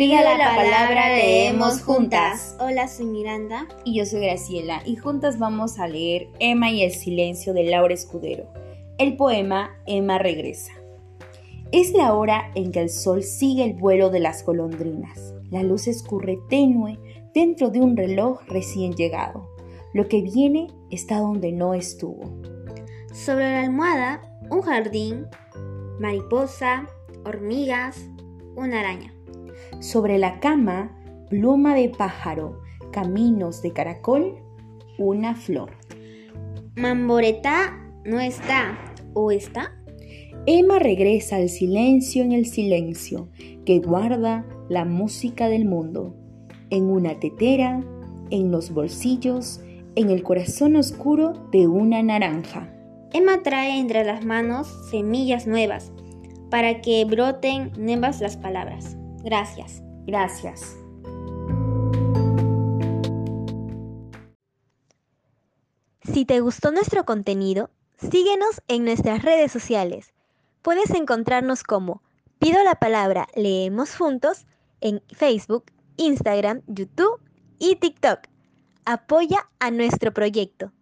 Pido la palabra, leemos juntas. Hola, soy Miranda. Y yo soy Graciela, y juntas vamos a leer Emma y el silencio de Laura Escudero. El poema Emma regresa. Es la hora en que el sol sigue el vuelo de las golondrinas. La luz escurre tenue dentro de un reloj recién llegado. Lo que viene está donde no estuvo. Sobre la almohada, un jardín, mariposa, hormigas, una araña. Sobre la cama, pluma de pájaro, caminos de caracol, una flor. Mamboreta no está, ¿o está? Emma regresa al silencio en el silencio que guarda la música del mundo, en una tetera, en los bolsillos, en el corazón oscuro de una naranja. Emma trae entre las manos semillas nuevas para que broten nuevas las palabras. Gracias. Gracias. Si te gustó nuestro contenido, síguenos en nuestras redes sociales. Puedes encontrarnos como Pido la palabra Leemos Juntos en Facebook, Instagram, YouTube y TikTok. Apoya a nuestro proyecto.